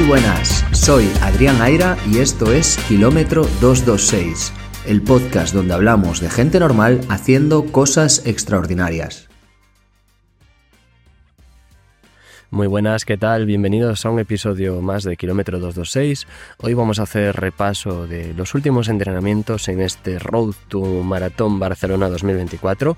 Muy buenas, soy Adrián Aira y esto es Kilómetro 226, el podcast donde hablamos de gente normal haciendo cosas extraordinarias. Muy buenas, ¿qué tal? Bienvenidos a un episodio más de Kilómetro 226. Hoy vamos a hacer repaso de los últimos entrenamientos en este Road to Maratón Barcelona 2024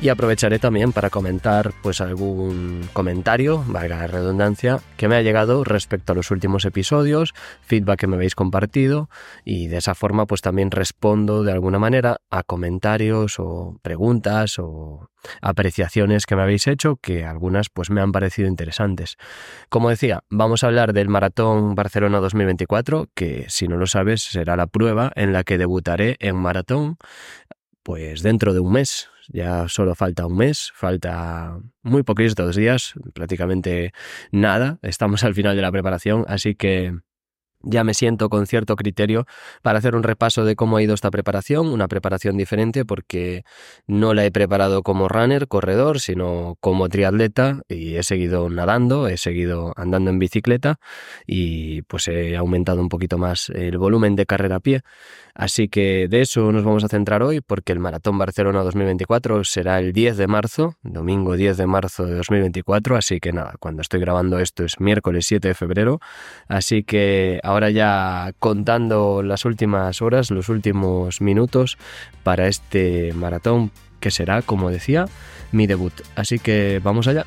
y aprovecharé también para comentar pues algún comentario, valga la redundancia, que me ha llegado respecto a los últimos episodios, feedback que me habéis compartido y de esa forma pues también respondo de alguna manera a comentarios o preguntas o apreciaciones que me habéis hecho que algunas pues me han parecido interesantes. Como decía, vamos a hablar del Maratón Barcelona 2024, que si no lo sabes será la prueba en la que debutaré en maratón pues dentro de un mes. Ya solo falta un mes, falta muy poquitos días, prácticamente nada. Estamos al final de la preparación, así que ya me siento con cierto criterio para hacer un repaso de cómo ha ido esta preparación, una preparación diferente porque no la he preparado como runner, corredor, sino como triatleta y he seguido nadando, he seguido andando en bicicleta y pues he aumentado un poquito más el volumen de carrera a pie. Así que de eso nos vamos a centrar hoy porque el Maratón Barcelona 2024 será el 10 de marzo, domingo 10 de marzo de 2024, así que nada, cuando estoy grabando esto es miércoles 7 de febrero, así que ahora ya contando las últimas horas, los últimos minutos para este maratón que será, como decía, mi debut. Así que vamos allá.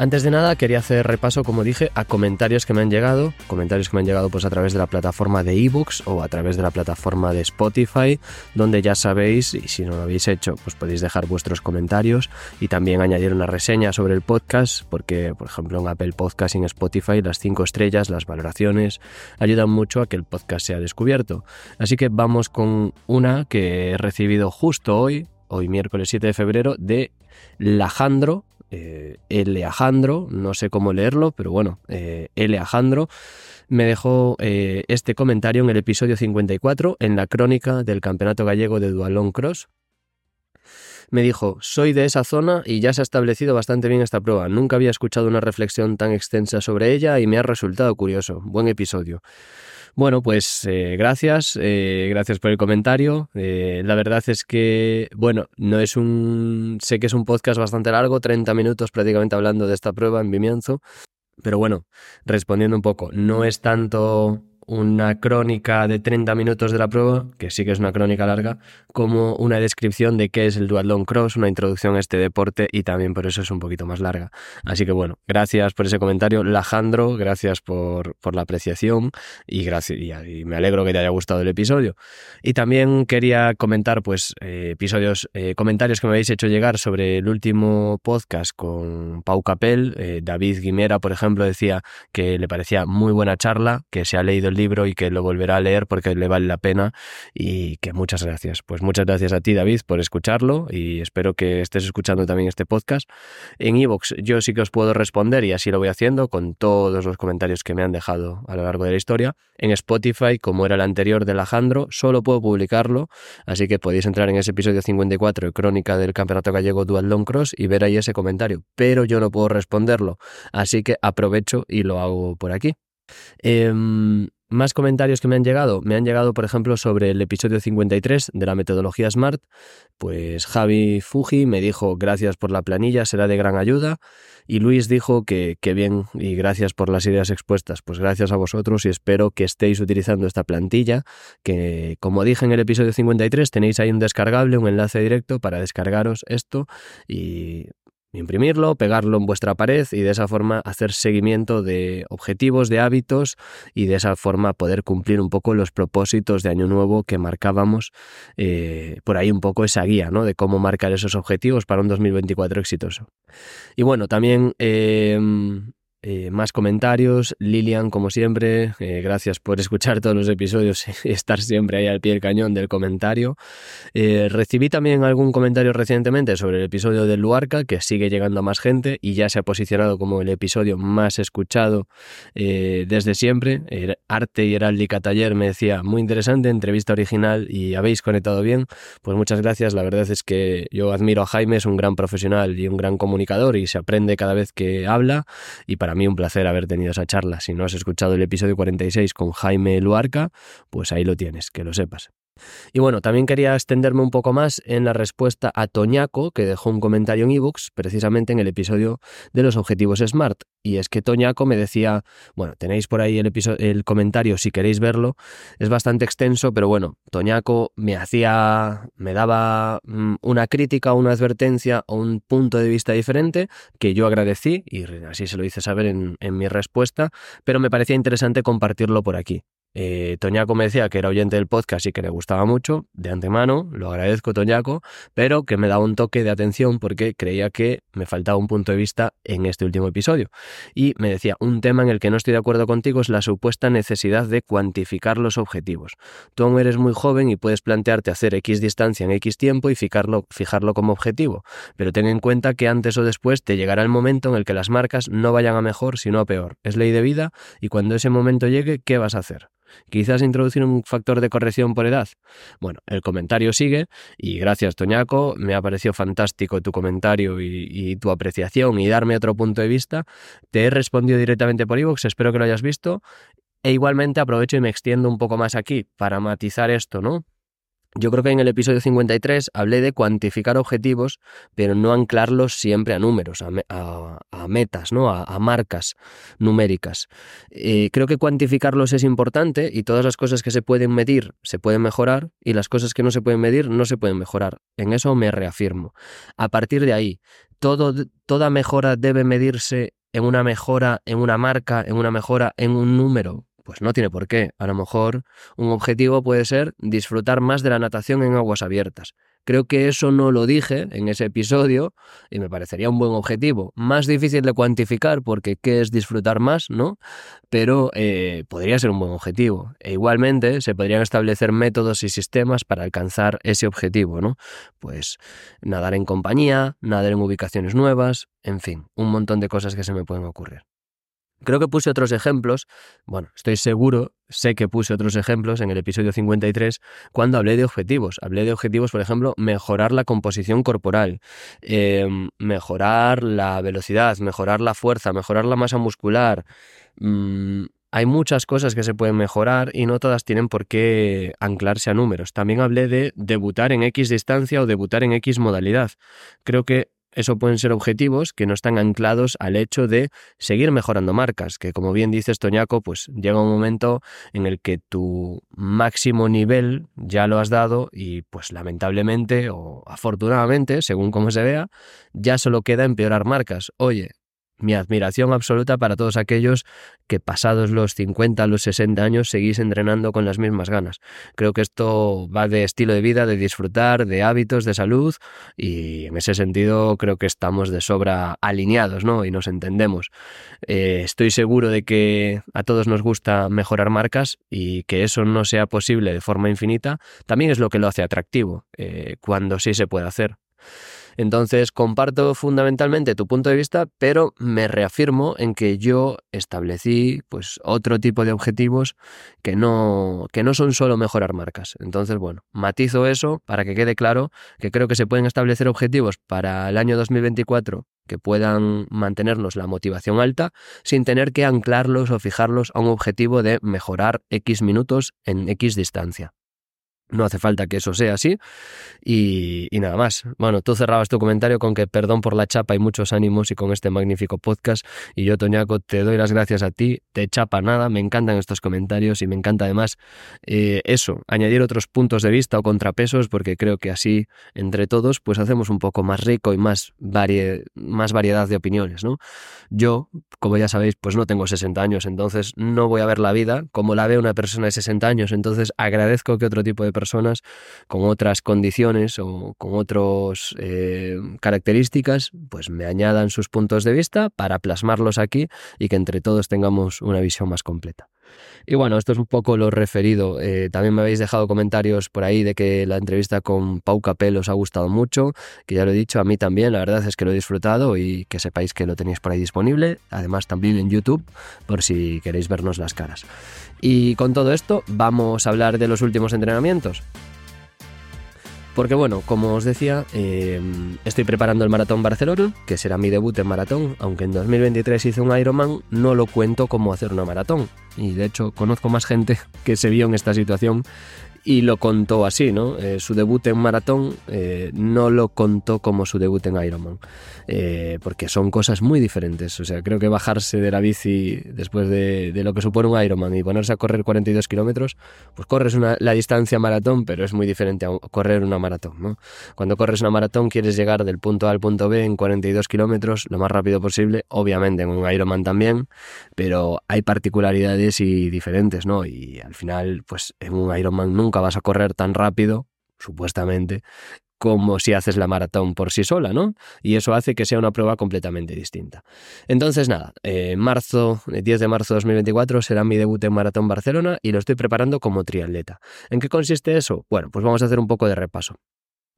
Antes de nada, quería hacer repaso, como dije, a comentarios que me han llegado, comentarios que me han llegado pues a través de la plataforma de ebooks o a través de la plataforma de Spotify, donde ya sabéis, y si no lo habéis hecho, pues podéis dejar vuestros comentarios y también añadir una reseña sobre el podcast, porque por ejemplo en Apple Podcast y en Spotify las cinco estrellas, las valoraciones, ayudan mucho a que el podcast sea descubierto. Así que vamos con una que he recibido justo hoy, hoy miércoles 7 de febrero, de Lajandro eh, Eleajandro, no sé cómo leerlo, pero bueno, eh, Eleajandro, me dejó eh, este comentario en el episodio 54, en la crónica del Campeonato Gallego de Dualón Cross. Me dijo, soy de esa zona y ya se ha establecido bastante bien esta prueba. Nunca había escuchado una reflexión tan extensa sobre ella y me ha resultado curioso. Buen episodio. Bueno, pues eh, gracias, eh, gracias por el comentario. Eh, la verdad es que, bueno, no es un, sé que es un podcast bastante largo, 30 minutos prácticamente hablando de esta prueba en Vimianzo, pero bueno, respondiendo un poco, no es tanto una crónica de 30 minutos de la prueba, que sí que es una crónica larga, como una descripción de qué es el Duathlon Cross, una introducción a este deporte y también por eso es un poquito más larga. Así que bueno, gracias por ese comentario, Lajandro, gracias por, por la apreciación y, gracias, y, me alegro que te haya gustado el episodio. Y también quería comentar pues eh, episodios, eh, comentarios que me habéis hecho llegar sobre el último podcast con Pau Capel, eh, David Guimera, por ejemplo, decía que le parecía muy buena charla, que se ha leído el libro y que lo volverá a leer porque le vale la pena y que muchas gracias. Pues muchas gracias a ti David por escucharlo y espero que estés escuchando también este podcast. En Evox yo sí que os puedo responder y así lo voy haciendo con todos los comentarios que me han dejado a lo largo de la historia. En Spotify, como era el anterior de Alejandro, solo puedo publicarlo, así que podéis entrar en ese episodio 54 de Crónica del Campeonato Gallego Dual Long Cross y ver ahí ese comentario, pero yo no puedo responderlo, así que aprovecho y lo hago por aquí. Em, más comentarios que me han llegado. Me han llegado, por ejemplo, sobre el episodio 53 de la metodología SMART. Pues Javi Fuji me dijo gracias por la planilla, será de gran ayuda. Y Luis dijo que, que bien y gracias por las ideas expuestas. Pues gracias a vosotros y espero que estéis utilizando esta plantilla. Que como dije en el episodio 53, tenéis ahí un descargable, un enlace directo para descargaros esto y imprimirlo, pegarlo en vuestra pared y de esa forma hacer seguimiento de objetivos, de hábitos y de esa forma poder cumplir un poco los propósitos de año nuevo que marcábamos eh, por ahí un poco esa guía ¿no? de cómo marcar esos objetivos para un 2024 exitoso. Y bueno, también em, eh, más comentarios. Lilian, como siempre, eh, gracias por escuchar todos los episodios y estar siempre ahí al pie del cañón del comentario. Eh, recibí también algún comentario recientemente sobre el episodio de Luarca, que sigue llegando a más gente y ya se ha posicionado como el episodio más escuchado desde siempre. Arte y Heráldica Taller me decía, muy interesante, entrevista original y habéis conectado bien. Pues muchas gracias. La verdad es que yo admiro a Jaime, es un gran profesional y un gran comunicador y se aprende cada vez que habla y para para mí un placer haber tenido esa charla. Si no has escuchado el episodio 46 con Jaime Luarca, pues ahí lo tienes, que lo sepas. Y bueno, también quería extenderme un poco más en la respuesta a Toñaco, que dejó un comentario en ebooks, precisamente en el episodio de los objetivos SMART. Y es que Toñaco me decía, bueno, tenéis por ahí el, episodio, el comentario si queréis verlo, es bastante extenso, pero bueno, Toñaco me hacía, me daba mm, una crítica, una advertencia o un punto de vista diferente que yo agradecí y así se lo hice saber en, en mi respuesta, pero me parecía interesante compartirlo por aquí. Eh, Toñaco me decía que era oyente del podcast y que le gustaba mucho, de antemano, lo agradezco Toñaco, pero que me daba un toque de atención porque creía que me faltaba un punto de vista en este último episodio. Y me decía, un tema en el que no estoy de acuerdo contigo es la supuesta necesidad de cuantificar los objetivos. Tú aún eres muy joven y puedes plantearte hacer X distancia en X tiempo y fijarlo, fijarlo como objetivo, pero ten en cuenta que antes o después te llegará el momento en el que las marcas no vayan a mejor sino a peor. Es ley de vida y cuando ese momento llegue, ¿qué vas a hacer? Quizás introducir un factor de corrección por edad. Bueno, el comentario sigue y gracias Toñaco, me ha parecido fantástico tu comentario y, tu apreciación y darme otro punto de vista. Te he respondido directamente por iVoox, espero que lo hayas visto. E igualmente aprovecho y me extiendo un poco más aquí para matizar esto, ¿no? Yo creo que en el episodio 53 hablé de cuantificar objetivos, pero no anclarlos siempre a números, a, metas, ¿no? a, marcas numéricas. Eh, creo que cuantificarlos es importante y todas las cosas que se pueden medir se pueden mejorar y las cosas que no se pueden medir no se pueden mejorar. En eso me reafirmo. A partir de ahí, toda mejora debe medirse en una mejora, en una marca, en una mejora, en un número. Pues no tiene por qué. A lo mejor un objetivo puede ser disfrutar más de la natación en aguas abiertas. Creo que eso no lo dije en ese episodio y me parecería un buen objetivo. Más difícil de cuantificar porque qué es disfrutar más, ¿no? Pero eh, podría ser un buen objetivo. E igualmente se podrían establecer métodos y sistemas para alcanzar ese objetivo, ¿no? Pues nadar en compañía, nadar en ubicaciones nuevas, en fin, un montón de cosas que se me pueden ocurrir. Creo que puse otros ejemplos, bueno, estoy seguro, sé que puse otros ejemplos en el episodio 53 cuando hablé de objetivos. Hablé de objetivos, por ejemplo, mejorar la composición corporal, em, mejorar la velocidad, mejorar la fuerza, mejorar la masa muscular. Mm, hay muchas cosas que se pueden mejorar y no todas tienen por qué anclarse a números. También hablé de debutar en X distancia o debutar en X modalidad. Creo que eso pueden ser objetivos que no están anclados al hecho de seguir mejorando marcas, que como bien dices Toñaco, pues llega un momento en el que tu máximo nivel ya lo has dado y pues lamentablemente o afortunadamente, según como se vea, ya solo queda empeorar marcas. Oye, mi admiración absoluta para todos aquellos que pasados los 50, los 60 años seguís entrenando con las mismas ganas. Creo que esto va de estilo de vida, de disfrutar, de hábitos, de salud y en ese sentido creo que estamos de sobra alineados ¿no? y nos entendemos. Eh, estoy seguro de que a todos nos gusta mejorar marcas y que eso no sea posible de forma infinita también es lo que lo hace atractivo eh, cuando sí se puede hacer. Entonces comparto fundamentalmente tu punto de vista, pero me reafirmo en que yo establecí pues otro tipo de objetivos que no, que no son solo mejorar marcas. Entonces, bueno, matizo eso para que quede claro que creo que se pueden establecer objetivos para el año 2024 que puedan mantenernos la motivación alta sin tener que anclarlos o fijarlos a un objetivo de mejorar X minutos en X distancia. No hace falta que eso sea así. Y, nada más. Bueno, tú cerrabas tu comentario con que perdón por la chapa y muchos ánimos y con este magnífico podcast. Y yo, Toñaco, te doy las gracias a ti. Te chapa nada. Me encantan estos comentarios y me encanta además eh, eso, añadir otros puntos de vista o contrapesos, porque creo que así, entre todos, pues hacemos un poco más rico y más, más variedad de opiniones, ¿no? Yo, como ya sabéis, pues no tengo 60 años, entonces no voy a ver la vida como la ve una persona de 60 años. Entonces agradezco que otro tipo de personas con otras condiciones o con otras eh, características, pues me añadan sus puntos de vista para plasmarlos aquí y que entre todos tengamos una visión más completa. Y bueno, esto es un poco lo referido. Eh, también me habéis dejado comentarios por ahí de que la entrevista con Pau Capel os ha gustado mucho, que ya lo he dicho, a mí también, la verdad es que lo he disfrutado y que sepáis que lo tenéis por ahí disponible, además también en YouTube, por si queréis vernos las caras. Y con todo esto, vamos a hablar de los últimos entrenamientos. Porque bueno, como os decía, eh, estoy preparando el Maratón Barcelona, que será mi debut en maratón, aunque en 2023 hice un Ironman, no lo cuento como hacer una maratón. Y de hecho conozco más gente que se vio en esta situación y lo contó así, ¿no? Eh, su debut en maratón eh, no lo contó como su debut en Ironman, eh, porque son cosas muy diferentes. O sea, creo que bajarse de la bici después de, lo que supone un Ironman y ponerse a correr 42 kilómetros, pues corres una, la distancia maratón, pero es muy diferente a correr una maratón, ¿no? Cuando corres una maratón quieres llegar del punto A al punto B en 42 kilómetros lo más rápido posible, obviamente en un Ironman también, pero hay particularidades y diferentes, ¿no? Y al final, pues en un Ironman nunca nunca vas a correr tan rápido, supuestamente, como si haces la maratón por sí sola, ¿no? Y eso hace que sea una prueba completamente distinta. Entonces, nada, en marzo, 10 de marzo de 2024 será mi debut en Maratón Barcelona y lo estoy preparando como triatleta. ¿En qué consiste eso? Bueno, pues vamos a hacer un poco de repaso.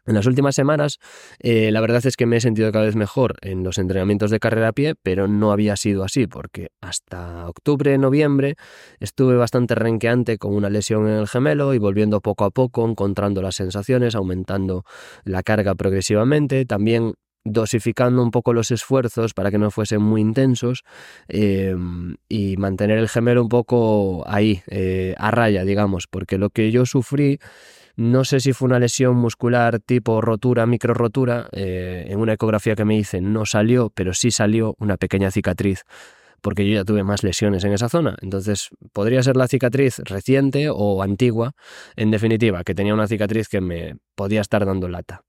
En las últimas semanas, eh, la verdad es que me he sentido cada vez mejor en los entrenamientos de carrera a pie, pero no había sido así, porque hasta octubre, noviembre, estuve bastante renqueante con una lesión en el gemelo y volviendo poco a poco, encontrando las sensaciones, aumentando la carga progresivamente, también dosificando un poco los esfuerzos para que no fuesen muy intensos eh, y mantener el gemelo un poco ahí, eh, a raya, digamos, porque lo que yo sufrí no sé si fue una lesión muscular tipo rotura, micro rotura. Eh, en una ecografía que me hice no salió, pero sí salió una pequeña cicatriz porque yo ya tuve más lesiones en esa zona. Entonces, podría ser la cicatriz reciente o antigua, en definitiva, que tenía una cicatriz que me podía estar dando lata.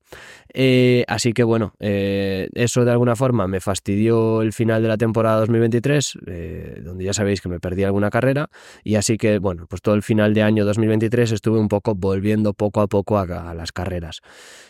Eh, así que bueno, eh, eso de alguna forma me fastidió el final de la temporada 2023, eh, donde ya sabéis que me perdí alguna carrera, y así que bueno, pues todo el final de año 2023 estuve un poco volviendo poco a poco a, las carreras.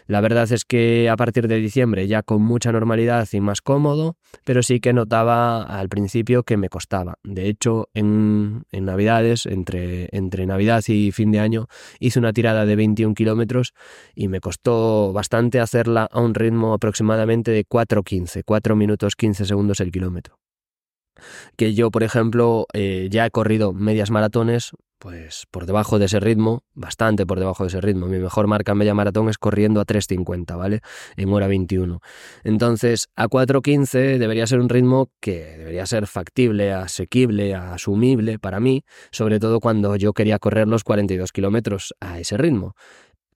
La verdad es que a partir de diciembre ya con mucha normalidad y más cómodo, pero sí que notaba al principio que me costaba. De hecho, en, en Navidades, entre, entre Navidad y fin de año, hice una tirada de 21 kilómetros y me costó bastante hacerla a un ritmo aproximadamente de 4.15, 4 minutos 15 segundos el kilómetro. Que yo, por ejemplo, eh, ya he corrido medias maratones, pues por debajo de ese ritmo, bastante por debajo de ese ritmo. Mi mejor marca en media maratón es corriendo a 3.50, ¿vale? En hora 21. Entonces, a 4.15 debería ser un ritmo que debería ser factible, asequible, asumible para mí, sobre todo cuando yo quería correr los 42 kilómetros a ese ritmo.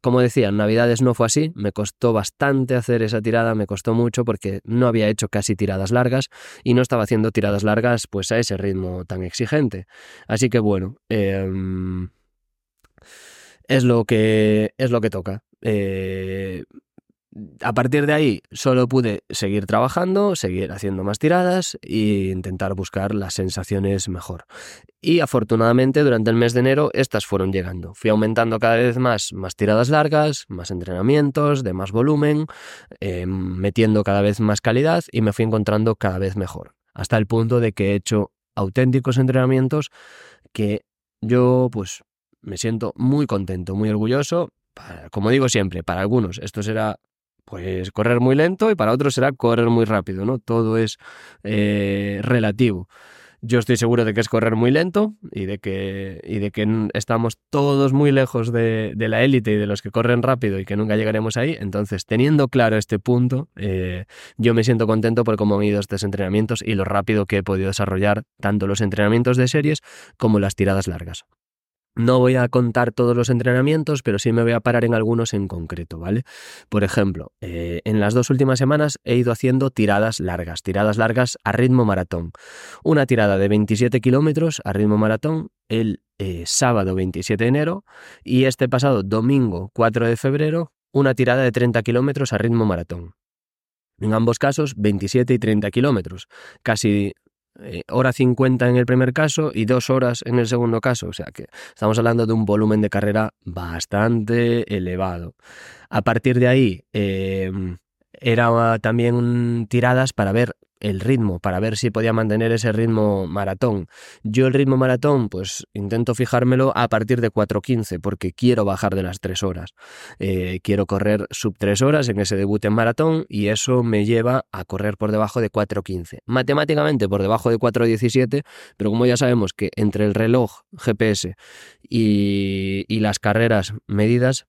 Como decía, en Navidades no fue así, me costó bastante hacer esa tirada, me costó mucho porque no había hecho casi tiradas largas y no estaba haciendo tiradas largas pues a ese ritmo tan exigente. Así que bueno, em, es, lo que, es lo que toca. Eh, a partir de ahí solo pude seguir trabajando, seguir haciendo más tiradas e intentar buscar las sensaciones mejor. Y afortunadamente durante el mes de enero estas fueron llegando. Fui aumentando cada vez más, más tiradas largas, más entrenamientos, de más volumen, eh, metiendo cada vez más calidad y me fui encontrando cada vez mejor. Hasta el punto de que he hecho auténticos entrenamientos que yo pues me siento muy contento, muy orgulloso. como digo siempre, para algunos esto será pues correr muy lento y para otros será correr muy rápido, ¿no? Todo es eh, relativo. Yo estoy seguro de que es correr muy lento y de que, y de que estamos todos muy lejos de, la élite y de los que corren rápido y que nunca llegaremos ahí. Entonces, teniendo claro este punto, eh, yo me siento contento por cómo han ido estos entrenamientos y lo rápido que he podido desarrollar tanto los entrenamientos de series como las tiradas largas. No voy a contar todos los entrenamientos, pero sí me voy a parar en algunos en concreto, ¿vale? Por ejemplo, eh, en las dos últimas semanas he ido haciendo tiradas largas, tiradas largas a ritmo maratón. Una tirada de 27 kilómetros a ritmo maratón el eh, sábado 27 de enero y este pasado domingo 4 de febrero una tirada de 30 kilómetros a ritmo maratón. En ambos casos, 27 y 30 kilómetros, casi eh, hora 50 en el primer caso y dos horas en el segundo caso. O sea que estamos hablando de un volumen de carrera bastante elevado. A partir de ahí, eh, era también tiradas para ver el ritmo, para ver si podía mantener ese ritmo maratón. Yo el ritmo maratón, pues intento fijármelo a partir de 4.15, porque quiero bajar de las 3 horas. Eh, quiero correr sub 3 horas en ese debut en maratón y eso me lleva a correr por debajo de 4.15. Matemáticamente por debajo de 4.17, pero como ya sabemos que entre el reloj GPS y, y las carreras medidas,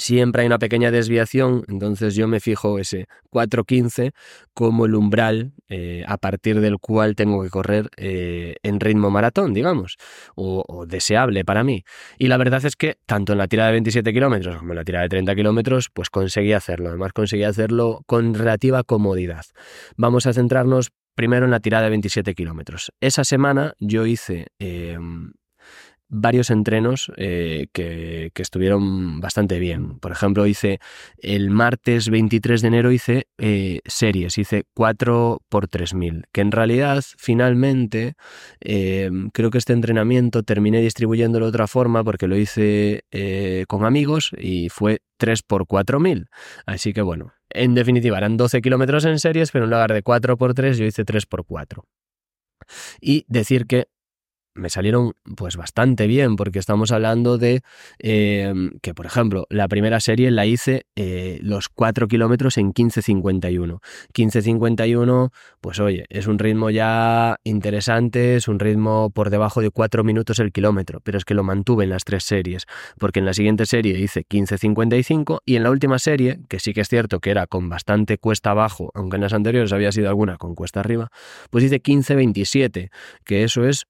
siempre hay una pequeña desviación, entonces yo me fijo ese 4.15 como el umbral eh, a partir del cual tengo que correr eh, en ritmo maratón, digamos, o, deseable para mí. Y la verdad es que tanto en la tira de 27 kilómetros como en la tira de 30 kilómetros, pues conseguí hacerlo. Además conseguí hacerlo con relativa comodidad. Vamos a centrarnos primero en la tirada de 27 kilómetros. Esa semana yo hice em, varios entrenos eh, que, estuvieron bastante bien. Por ejemplo, hice el martes 23 de enero hice eh, series, hice 4 por 3000, que en realidad finalmente eh, creo que este entrenamiento terminé distribuyéndolo de otra forma porque lo hice con amigos y fue 3 por 4000. Así que bueno, en definitiva eran 12 kilómetros en series, pero en lugar de 4 por 3 yo hice 3 por 4. Y decir que me salieron pues bastante bien porque estamos hablando de em, que por ejemplo la primera serie la hice eh, los 4 kilómetros en 15.51 15.51 pues oye es un ritmo ya interesante es un ritmo por debajo de 4 minutos el kilómetro pero es que lo mantuve en las tres series porque en la siguiente serie hice 15.55 y en la última serie que sí que es cierto que era con bastante cuesta abajo aunque en las anteriores había sido alguna con cuesta arriba pues hice 15.27 que eso es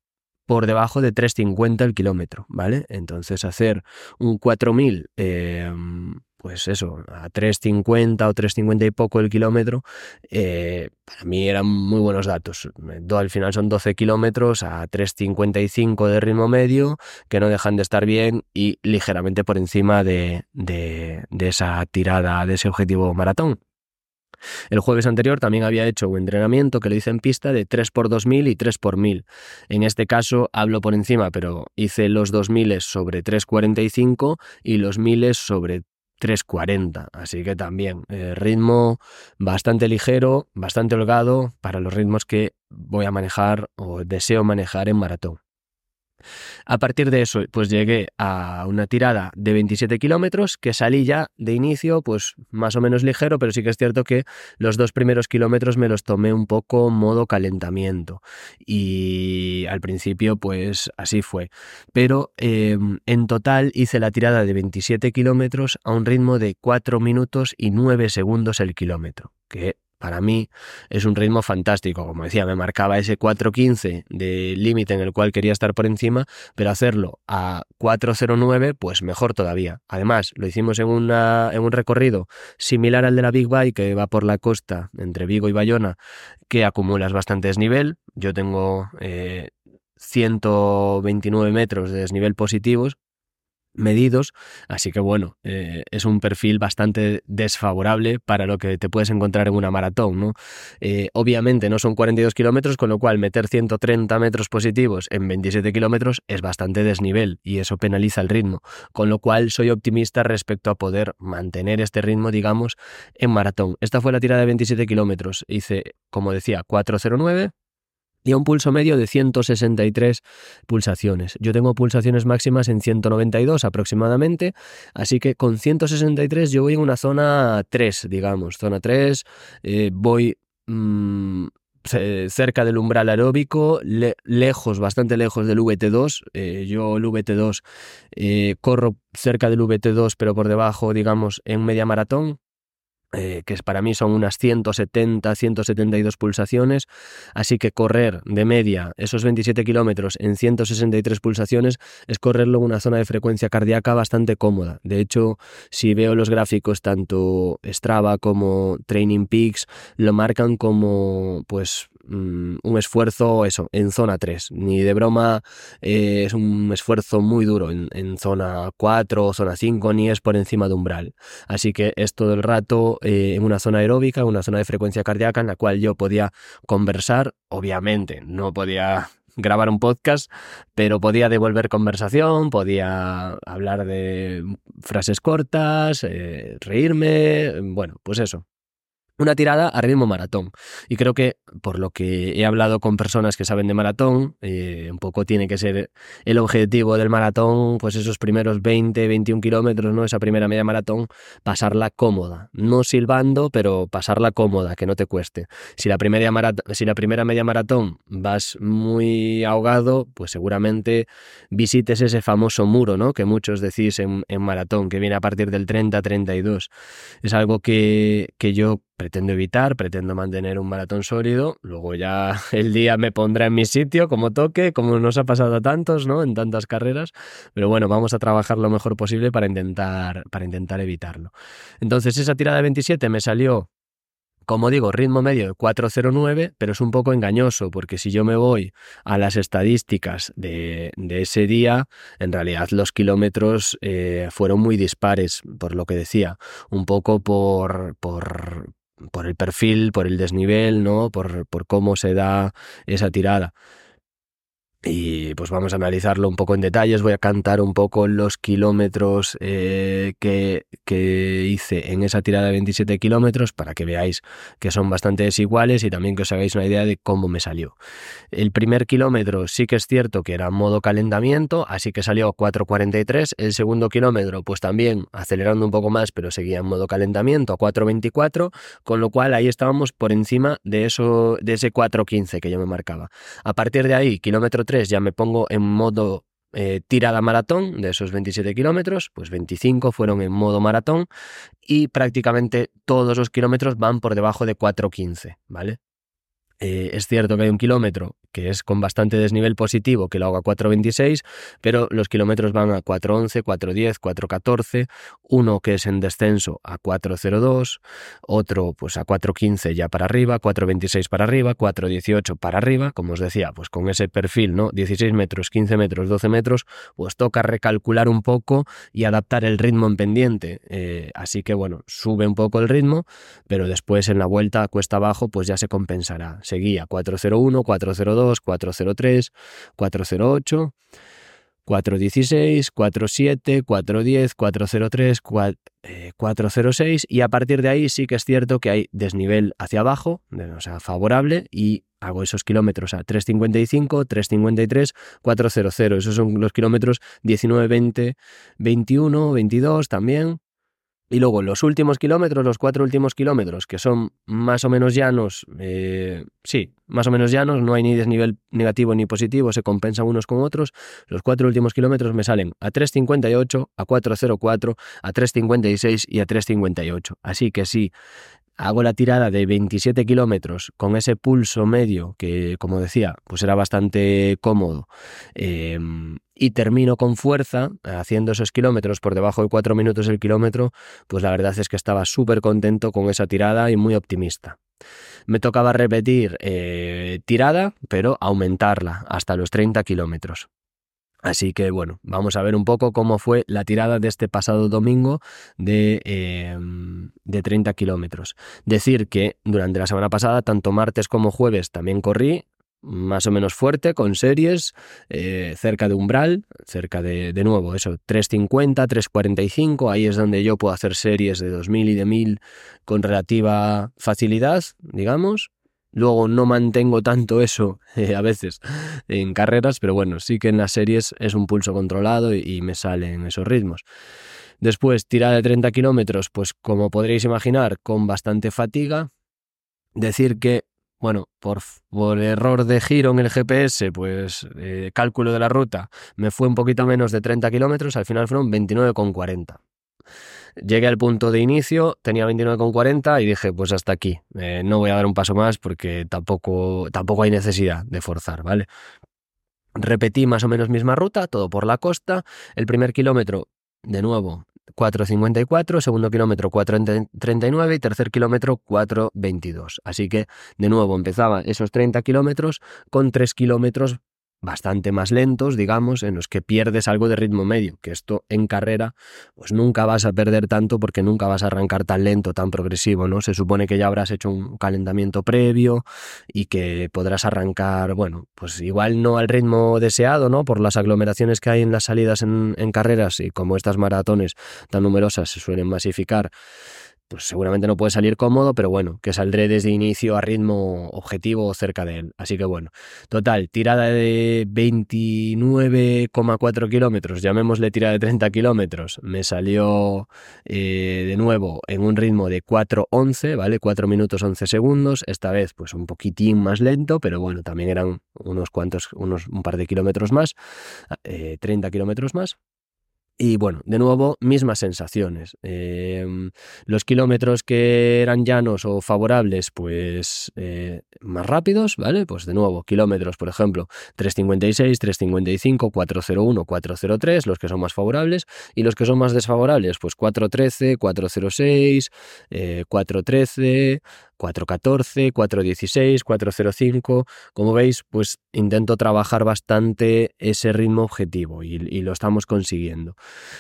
por debajo de 3,50 el kilómetro, ¿vale? Entonces hacer un 4.000, em, pues eso, a 3,50 o 3,50 y poco el kilómetro, eh, para mí eran muy buenos datos. Al final son 12 kilómetros a 3,55 de ritmo medio, que no dejan de estar bien y ligeramente por encima de esa tirada, de ese objetivo maratón. El jueves anterior también había hecho un entrenamiento que lo hice en pista de 3 por 2000 y 3 por 1000. En este caso hablo por encima, pero hice los 2000 sobre 345 y los 1000 sobre 340. Así que también eh, ritmo bastante ligero, bastante holgado para los ritmos que voy a manejar o deseo manejar en maratón. A partir de eso, pues llegué a una tirada de 27 kilómetros que salí ya de inicio, pues más o menos ligero, pero sí que es cierto que los dos primeros kilómetros me los tomé un poco modo calentamiento. Y al principio, pues así fue. Pero em, en total hice la tirada de 27 kilómetros a un ritmo de 4 minutos y 9 segundos el kilómetro, que para mí es un ritmo fantástico. Como decía, me marcaba ese 4.15 de límite en el cual quería estar por encima, pero hacerlo a 4.09, pues mejor todavía. Además, lo hicimos en, en un recorrido similar al de la Big Bike, que va por la costa entre Vigo y Bayona, que acumulas bastante desnivel. Yo tengo 129 eh, metros de desnivel positivos, medidos, así que bueno, eh, es un perfil bastante desfavorable para lo que te puedes encontrar en una maratón, ¿no? Eh, obviamente no son 42 kilómetros, con lo cual meter 130 metros positivos en 27 kilómetros es bastante desnivel y eso penaliza el ritmo, con lo cual soy optimista respecto a poder mantener este ritmo, digamos, en maratón. Esta fue la tirada de 27 kilómetros, hice, como decía, 409, y a un pulso medio de 163 pulsaciones. Yo tengo pulsaciones máximas en 192 aproximadamente, así que con 163 yo voy en una zona 3, digamos, zona 3, eh, voy mm, cerca del umbral aeróbico, lejos, bastante lejos del VT2. Eh, yo el VT2 eh, corro cerca del VT2, pero por debajo, digamos, en media maratón, eh, que para mí son unas 170, 172 pulsaciones, así que correr de media esos 27 kilómetros en 163 pulsaciones es correrlo en una zona de frecuencia cardíaca bastante cómoda. De hecho, si veo los gráficos tanto Strava como Training Peaks, lo marcan como pues Mm, un esfuerzo, eso, en zona 3. Ni de broma eh, es un esfuerzo muy duro en, zona 4 o zona 5, ni es por encima de umbral. Así que es todo el rato eh, en una zona aeróbica, una zona de frecuencia cardíaca en la cual yo podía conversar, obviamente, no podía grabar un podcast, pero podía devolver conversación, podía hablar de frases cortas, eh, reírme, bueno, pues eso, una tirada a ritmo maratón. Y creo que, por lo que he hablado con personas que saben de maratón, eh, un poco tiene que ser el objetivo del maratón, pues esos primeros 20, 21 kilómetros, ¿no? Esa primera media maratón, pasarla cómoda. No silbando, pero pasarla cómoda, que no te cueste. Si la primera, si la primera media maratón vas muy ahogado, pues seguramente visites ese famoso muro, ¿no? Que muchos decís en, en maratón, que viene a partir del 30-32. Es algo que, que yo pretendo evitar, pretendo mantener un maratón sólido, luego ya el día me pondrá en mi sitio como toque, como nos ha pasado a tantos, ¿no? En tantas carreras, pero bueno, vamos a trabajar lo mejor posible para intentar, para intentar evitarlo. Entonces esa tirada de 27 me salió como digo, ritmo medio de 4.09, pero es un poco engañoso, porque si yo me voy a las estadísticas de, ese día, en realidad los kilómetros eh, fueron muy dispares, por lo que decía, un poco por, por, por el perfil, por el desnivel, ¿no? Por, por cómo se da esa tirada. Y pues vamos a analizarlo un poco en detalles. Voy a cantar un poco los kilómetros eh, que, que, hice en esa tirada de 27 kilómetros para que veáis que son bastante desiguales y también que os hagáis una idea de cómo me salió. El primer kilómetro sí que es cierto que era modo calentamiento, así que salió 4.43. El segundo kilómetro pues también acelerando un poco más, pero seguía en modo calentamiento a 4.24, con lo cual ahí estábamos por encima de, eso, de ese 4.15 que yo me marcaba. A partir de ahí, kilómetro ya me pongo en modo eh, tirada maratón de esos 27 kilómetros, pues 25 fueron en modo maratón y prácticamente todos los kilómetros van por debajo de 4.15, ¿vale? Eh, es cierto que hay un kilómetro que es con bastante desnivel positivo, que lo hago a 4.26, pero los kilómetros van a 4.11, 4.10, 4.14, uno que es en descenso a 4.02, otro pues a 4.15 ya para arriba, 4.26 para arriba, 4.18 para arriba, como os decía, pues con ese perfil, ¿no? 16 metros, 15 metros, 12 metros, pues toca recalcular un poco y adaptar el ritmo en pendiente. Eh, así que bueno, sube un poco el ritmo, pero después en la vuelta cuesta abajo, pues ya se compensará seguía 401, 402, 403, 408, 416, 47, 410, 403, 406 y a partir de ahí sí que es cierto que hay desnivel hacia abajo, o sea, favorable y hago esos kilómetros a 355, 353, 400. Esos son los kilómetros 19, 20, 21, 22 también. Y luego los últimos kilómetros, los cuatro últimos kilómetros, que son más o menos llanos, eh, sí, más o menos llanos, no hay ni desnivel negativo ni positivo, se compensan unos con otros. Los cuatro últimos kilómetros me salen a 3.58, a 4.04, a 3.56 y a 3.58. Así que sí, hago la tirada de 27 kilómetros con ese pulso medio que, como decía, pues era bastante cómodo em, y termino con fuerza haciendo esos kilómetros por debajo de 4 minutos el kilómetro, pues la verdad es que estaba súper contento con esa tirada y muy optimista. Me tocaba repetir eh, tirada, pero aumentarla hasta los 30 kilómetros. Así que bueno, vamos a ver un poco cómo fue la tirada de este pasado domingo de, em, de 30 kilómetros. Decir que durante la semana pasada, tanto martes como jueves, también corrí más o menos fuerte, con series, eh, cerca de umbral, cerca de, de nuevo, eso, 350, 345, ahí es donde yo puedo hacer series de 2000 y de 1000 con relativa facilidad, digamos. Luego no mantengo tanto eso eh, a veces en carreras, pero bueno, sí que en las series es un pulso controlado y, me salen esos ritmos. Después, tirada de 30 kilómetros, pues como podréis imaginar, con bastante fatiga. Decir que, bueno, por, por error de giro en el GPS, pues eh, cálculo de la ruta, me fue un poquito menos de 30 kilómetros, al final fueron 29,40. Llegué al punto de inicio, tenía 29,40 y dije, pues hasta aquí. Eh, no voy a dar un paso más porque tampoco, tampoco hay necesidad de forzar, ¿vale? Repetí más o menos misma ruta, todo por la costa. El primer kilómetro, de nuevo, 4.54, segundo kilómetro 4.39 y tercer kilómetro 4.22. Así que, de nuevo, empezaba esos 30 kilómetros con 3 kilómetros bastante más lentos, digamos, en los que pierdes algo de ritmo medio, que esto en carrera pues nunca vas a perder tanto porque nunca vas a arrancar tan lento, tan progresivo, ¿no? Se supone que ya habrás hecho un calentamiento previo y que podrás arrancar, bueno, pues igual no al ritmo deseado, ¿no? Por las aglomeraciones que hay en las salidas en, en carreras y como estas maratones tan numerosas se suelen masificar, pues seguramente no puede salir cómodo, pero bueno, que saldré desde inicio a ritmo objetivo cerca de él. Así que bueno, total, tirada de 29,4 kilómetros, llamémosle tirada de 30 kilómetros, me salió eh, de nuevo en un ritmo de 4.11, ¿vale? 4 minutos 11 segundos, esta vez pues un poquitín más lento, pero bueno, también eran unos cuantos, unos, un par de kilómetros más, 30 eh, kilómetros más. Y bueno, de nuevo, mismas sensaciones. Em, los kilómetros que eran llanos o favorables, pues eh, más rápidos, ¿vale? Pues de nuevo, kilómetros, por ejemplo, 356, 355, 401, 403, los que son más favorables. Y los que son más desfavorables, pues 413, 406, 413, 414, 416, 405. Como veis, pues intento trabajar bastante ese ritmo objetivo y, lo estamos consiguiendo.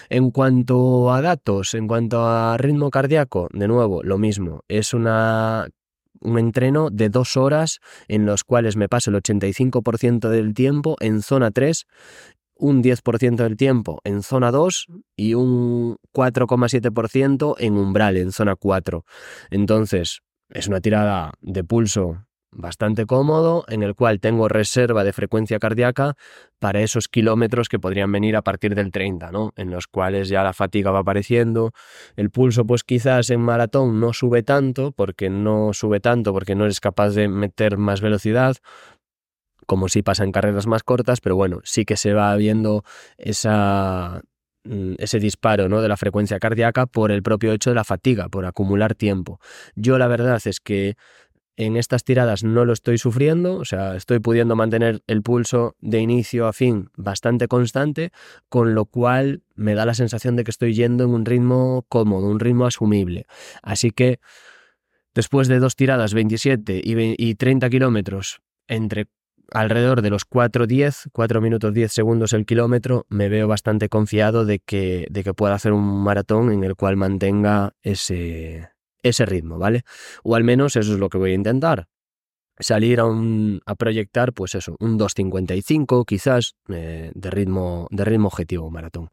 En cuanto a datos, en cuanto a ritmo cardíaco, de nuevo, lo mismo. Es una un entreno de dos horas en los cuales me paso el 85% del tiempo en zona 3 un 10% del tiempo en zona 2 y un 4,7% en umbral, en zona 4. Entonces, es una tirada de pulso bastante cómodo en el cual tengo reserva de frecuencia cardíaca para esos kilómetros que podrían venir a partir del 30, ¿no? En los cuales ya la fatiga va apareciendo, el pulso pues quizás en maratón no sube tanto porque no sube tanto porque no eres capaz de meter más velocidad, como si pasa en carreras más cortas, pero bueno, sí que se va viendo esa ese disparo ¿no? de la frecuencia cardíaca por el propio hecho de la fatiga, por acumular tiempo. Yo la verdad es que en estas tiradas no lo estoy sufriendo, o sea, estoy pudiendo mantener el pulso de inicio a fin bastante constante, con lo cual me da la sensación de que estoy yendo en un ritmo cómodo, un ritmo asumible. Así que después de dos tiradas, 27 y 30 kilómetros, entre alrededor de los 4.10, 4 minutos 10 segundos el kilómetro, me veo bastante confiado de que, de que pueda hacer un maratón en el cual mantenga ese, ese ritmo, ¿vale? O al menos eso es lo que voy a intentar. Salir a, un, a proyectar, pues eso, un 2.55 quizás eh, de, ritmo, de ritmo objetivo maratón.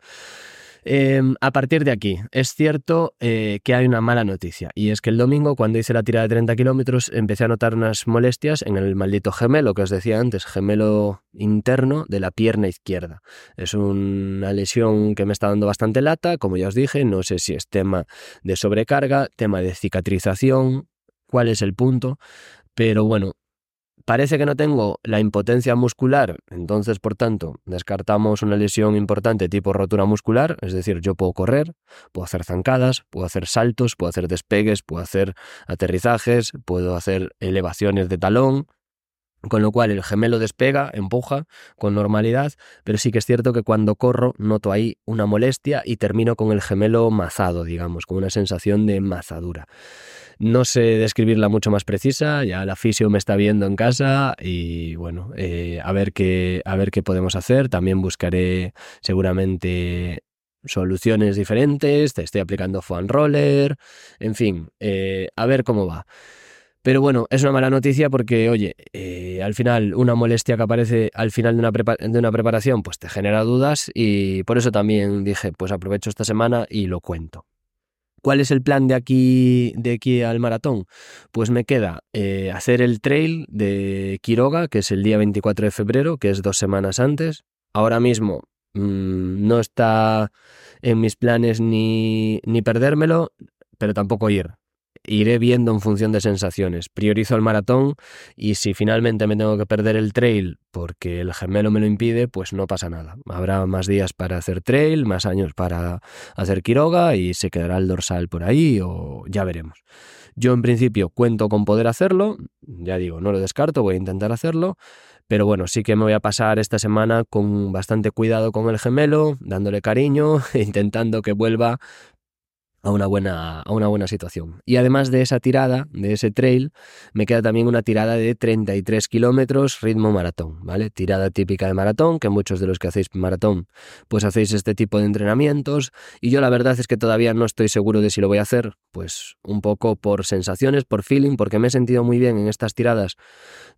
Em, a partir de aquí, es cierto eh, que hay una mala noticia, y es que el domingo, cuando hice la tirada de 30 kilómetros, empecé a notar unas molestias en el maldito gemelo que os decía antes, gemelo interno de la pierna izquierda. Es una lesión que me está dando bastante lata, como ya os dije, no sé si es tema de sobrecarga, tema de cicatrización, cuál es el punto, pero bueno, Parece que no tengo la impotencia muscular, entonces por tanto descartamos una lesión importante tipo rotura muscular, es decir, yo puedo correr, puedo hacer zancadas, puedo hacer saltos, puedo hacer despegues, puedo hacer aterrizajes, puedo hacer elevaciones de talón, con lo cual el gemelo despega, empuja con normalidad, pero sí que es cierto que cuando corro noto ahí una molestia y termino con el gemelo mazado, digamos, con una sensación de mazadura. No sé describirla mucho más precisa, ya la fisio me está viendo en casa y bueno, eh, a, ver qué, a ver qué podemos hacer. También buscaré seguramente soluciones diferentes, te estoy aplicando foam roller, en fin, eh, a ver cómo va. Pero bueno, es una mala noticia porque, oye, eh, al final una molestia que aparece al final de una, de una preparación, pues te genera dudas y por eso también dije, pues aprovecho esta semana y lo cuento. ¿Cuál es el plan de aquí, de aquí al maratón? Pues me queda eh, hacer el trail de Quiroga, que es el día 24 de febrero, que es dos semanas antes. Ahora mismo mm, no está en mis planes ni, ni perdérmelo, pero tampoco ir iré viendo en función de sensaciones. Priorizo el maratón y si finalmente me tengo que perder el trail porque el gemelo me lo impide, pues no pasa nada. Habrá más días para hacer trail, más años para hacer Quiroga y se quedará el dorsal por ahí o ya veremos. Yo en principio cuento con poder hacerlo, ya digo, no lo descarto, voy a intentar hacerlo, pero bueno, sí que me voy a pasar esta semana con bastante cuidado con el gemelo, dándole cariño, intentando que vuelva a una buena, a una buena situación. Y además de esa tirada, de ese trail, me queda también una tirada de 33 kilómetros ritmo maratón, ¿vale? Tirada típica de maratón, que muchos de los que hacéis maratón, pues hacéis este tipo de entrenamientos. Y yo la verdad es que todavía no estoy seguro de si lo voy a hacer, pues un poco por sensaciones, por feeling, porque me he sentido muy bien en estas tiradas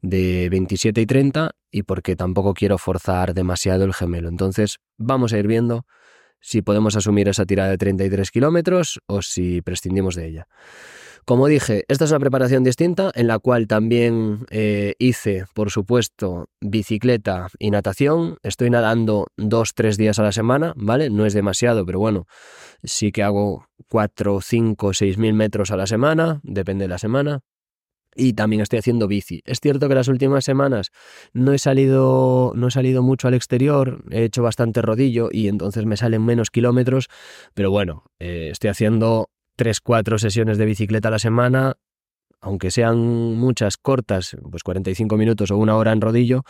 de 27 y 30 y porque tampoco quiero forzar demasiado el gemelo. Entonces, vamos a ir viendo si podemos asumir esa tirada de 33 kilómetros o si prescindimos de ella. Como dije, esta es una preparación distinta en la cual también eh, hice, por supuesto, bicicleta y natación. Estoy nadando dos, tres días a la semana, ¿vale? No es demasiado, pero bueno, sí que hago 4, 5, seis mil metros a la semana, depende de la semana. Y también estoy haciendo bici. Es cierto que las últimas semanas no he salido, no he salido mucho al exterior, he hecho bastante rodillo y entonces me salen menos kilómetros, pero bueno, eh, estoy haciendo 3, 4 sesiones de bicicleta a la semana, aunque sean muchas cortas, pues 45 minutos o una hora en rodillo,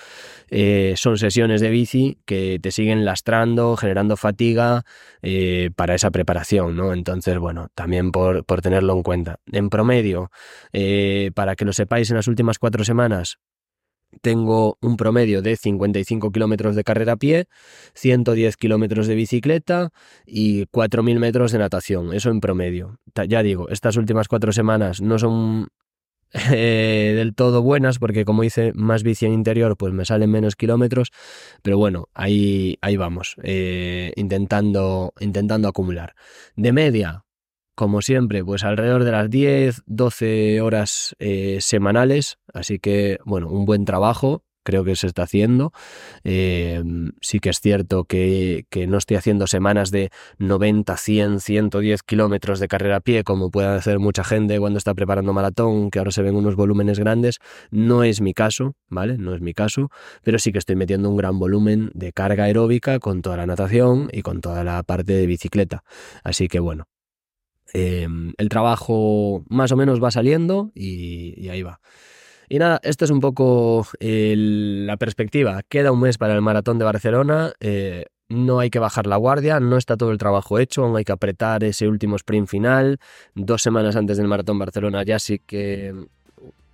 eh, son sesiones de bici que te siguen lastrando, generando fatiga eh, para esa preparación, ¿no? Entonces, bueno, también por, tenerlo en cuenta. En promedio, eh, para que lo sepáis, en las últimas cuatro semanas tengo un promedio de 55 kilómetros de carrera a pie, 110 kilómetros de bicicleta y 4.000 metros de natación. Eso en promedio. Ya digo, estas últimas cuatro semanas no son eh, del todo buenas porque como hice más bici en interior pues me salen menos kilómetros pero bueno ahí, ahí vamos eh, intentando, intentando acumular de media como siempre, pues alrededor de las 10, 12 horas eh, semanales, así que bueno, un buen trabajo, creo que se está haciendo. Eh, sí que es cierto que, no estoy haciendo semanas de 90, 100, 110 kilómetros de carrera a pie, como puede hacer mucha gente cuando está preparando maratón, que ahora se ven unos volúmenes grandes. No es mi caso, ¿vale? No es mi caso, pero sí que estoy metiendo un gran volumen de carga aeróbica con toda la natación y con toda la parte de bicicleta. Así que bueno, Em, el trabajo más o menos va saliendo y, ahí va. Y nada, esto es un poco la perspectiva. Queda un mes para el maratón de Barcelona. Eh, no hay que bajar la guardia, no está todo el trabajo hecho, aún hay que apretar ese último sprint final. Dos semanas antes del maratón Barcelona ya sí que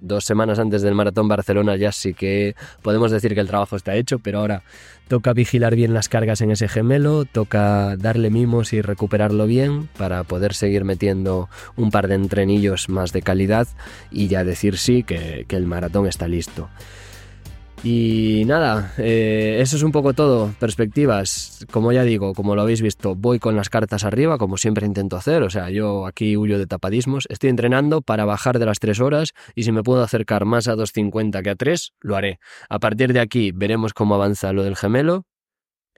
dos semanas antes del Maratón Barcelona ya sí que podemos decir que el trabajo está hecho, pero ahora toca vigilar bien las cargas en ese gemelo, toca darle mimos y recuperarlo bien para poder seguir metiendo un par de entrenillos más de calidad y ya decir sí que, el maratón está listo. Y nada, eh, eso es un poco todo. Perspectivas, como ya digo, como lo habéis visto, voy con las cartas arriba, como siempre intento hacer. O sea, yo aquí huyo de tapadismos. Estoy entrenando para bajar de las 3 horas y si me puedo acercar más a 2.50 que a 3, lo haré. A partir de aquí veremos cómo avanza lo del gemelo.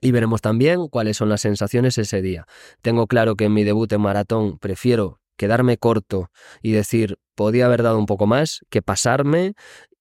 Y veremos también cuáles son las sensaciones ese día. Tengo claro que en mi debut en maratón prefiero quedarme corto y decir, podía haber dado un poco más, que pasarme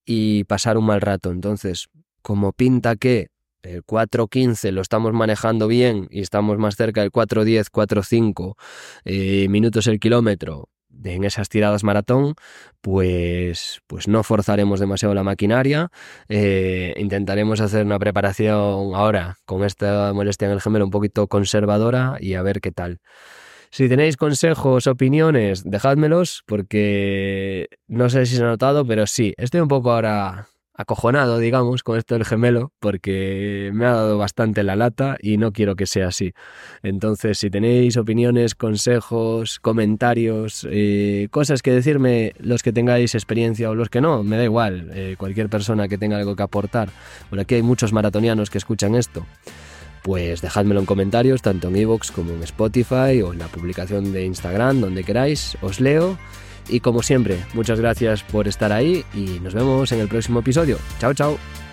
y pasar un mal rato. Entonces, como pinta que el 4.15 lo estamos manejando bien y estamos más cerca del 4.10, 4.5 eh, minutos el kilómetro en esas tiradas maratón, pues, pues no forzaremos demasiado la maquinaria. Eh, intentaremos hacer una preparación ahora con esta molestia en el gemelo un poquito conservadora y a ver qué tal. Si tenéis consejos, opiniones, dejádmelos porque no sé si se ha notado, pero sí, estoy un poco ahora acojonado, digamos, con esto del gemelo, porque me ha dado bastante la lata y no quiero que sea así. Entonces, si tenéis opiniones, consejos, comentarios, eh, cosas que decirme, los que tengáis experiencia o los que no, me da igual, eh, cualquier persona que tenga algo que aportar. Por aquí hay muchos maratonianos que escuchan esto pues dejádmelo en comentarios, tanto en iVoox como en Spotify o en la publicación de Instagram, donde queráis, os leo. Y como siempre, muchas gracias por estar ahí y nos vemos en el próximo episodio. Chao, chao.